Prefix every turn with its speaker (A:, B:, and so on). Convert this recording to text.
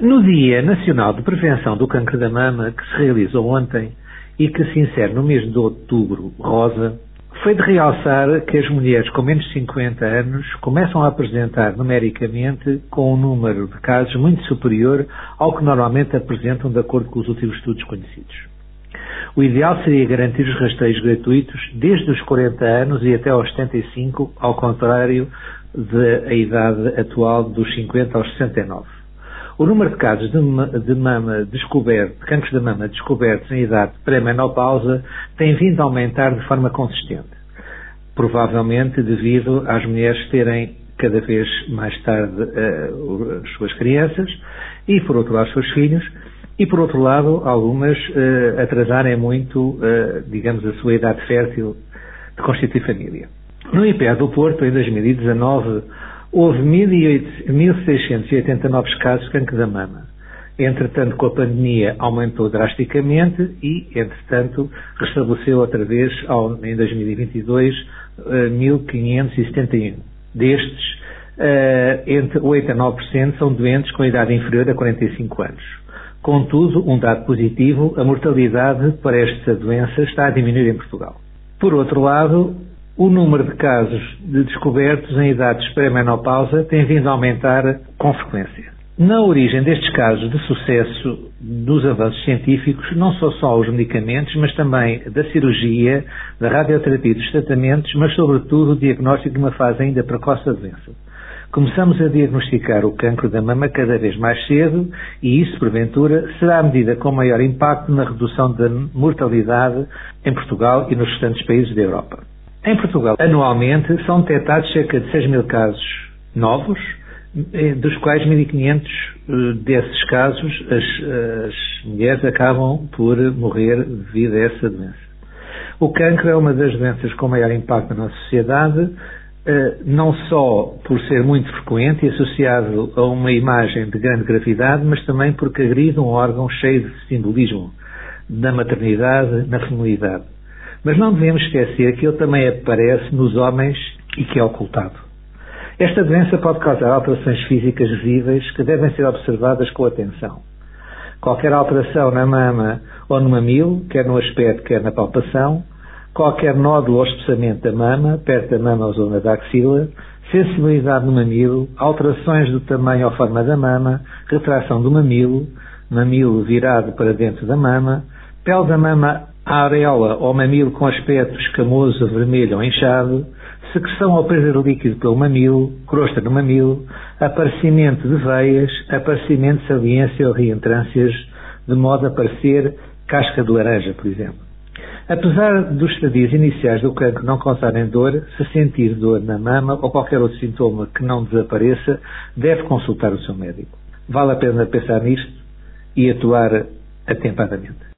A: No Dia Nacional de Prevenção do Cancro da Mama, que se realizou ontem e que se insere no mês de outubro rosa, foi de realçar que as mulheres com menos de 50 anos começam a apresentar numericamente com um número de casos muito superior ao que normalmente apresentam de acordo com os últimos estudos conhecidos. O ideal seria garantir os rastreios gratuitos desde os 40 anos e até aos 75, ao contrário da idade atual dos 50 aos 69. O número de casos de, de mama descoberto, de cancros da mama descobertos em idade pré-menopausa tem vindo a aumentar de forma consistente. Provavelmente devido às mulheres terem cada vez mais tarde uh, as suas crianças e, por outro lado, os seus filhos, e, por outro lado, algumas uh, atrasarem muito, uh, digamos, a sua idade fértil de constituir família. No IPER do Porto, em 2019, houve 1.680 novos casos de cancro da mama. Entretanto, com a pandemia, aumentou drasticamente e, entretanto, restabeleceu outra vez, em 2022, 1.571. Destes, uh, entre 8% a 9% são doentes com idade inferior a 45 anos. Contudo, um dado positivo, a mortalidade para esta doença está a diminuir em Portugal. Por outro lado, o número de casos de descobertos em idades pré-menopausa tem vindo a aumentar com frequência. Na origem destes casos de sucesso dos avanços científicos, não são só os medicamentos, mas também da cirurgia, da radioterapia dos tratamentos, mas sobretudo o diagnóstico de uma fase ainda precoce da doença. Começamos a diagnosticar o cancro da mama cada vez mais cedo e isso, porventura, será a medida com maior impacto na redução da mortalidade em Portugal e nos restantes países da Europa. Em Portugal, anualmente, são detectados cerca de 6 mil casos novos, eh, dos quais 1.500 eh, desses casos as, as, mulheres acabam por morrer devido a essa doença. O cancro é uma das doenças com maior impacto na nossa sociedade, eh, não só por ser muito frequente e associado a uma imagem de grande gravidade, mas também porque agride um órgão cheio de simbolismo da maternidade na feminilidade. Mas não devemos esquecer que ele também aparece nos homens e que é ocultado. Esta doença pode causar alterações físicas visíveis que devem ser observadas com atenção. Qualquer alteração na mama ou no mamilo, quer no aspecto, quer na palpação, qualquer nódulo ou espessamento da mama, perto da mama ou zona da axila, sensibilidade no mamilo, alterações do tamanho ou forma da mama, retração do mamilo, mamilo virado para dentro da mama, pele da mama a areola ou mamilo com aspecto escamoso, vermelho ou inchado, secreção ou perda de líquido pelo mamilo, crosta no mamilo, aparecimento de veias, aparecimento de saliência ou reentrâncias, de modo a parecer casca de laranja, por exemplo. Apesar dos estadios iniciais do cancro não causarem dor, se sentir dor na mama ou qualquer outro sintoma que não desapareça, deve consultar o seu médico. Vale a pena pensar nisto e atuar atempadamente.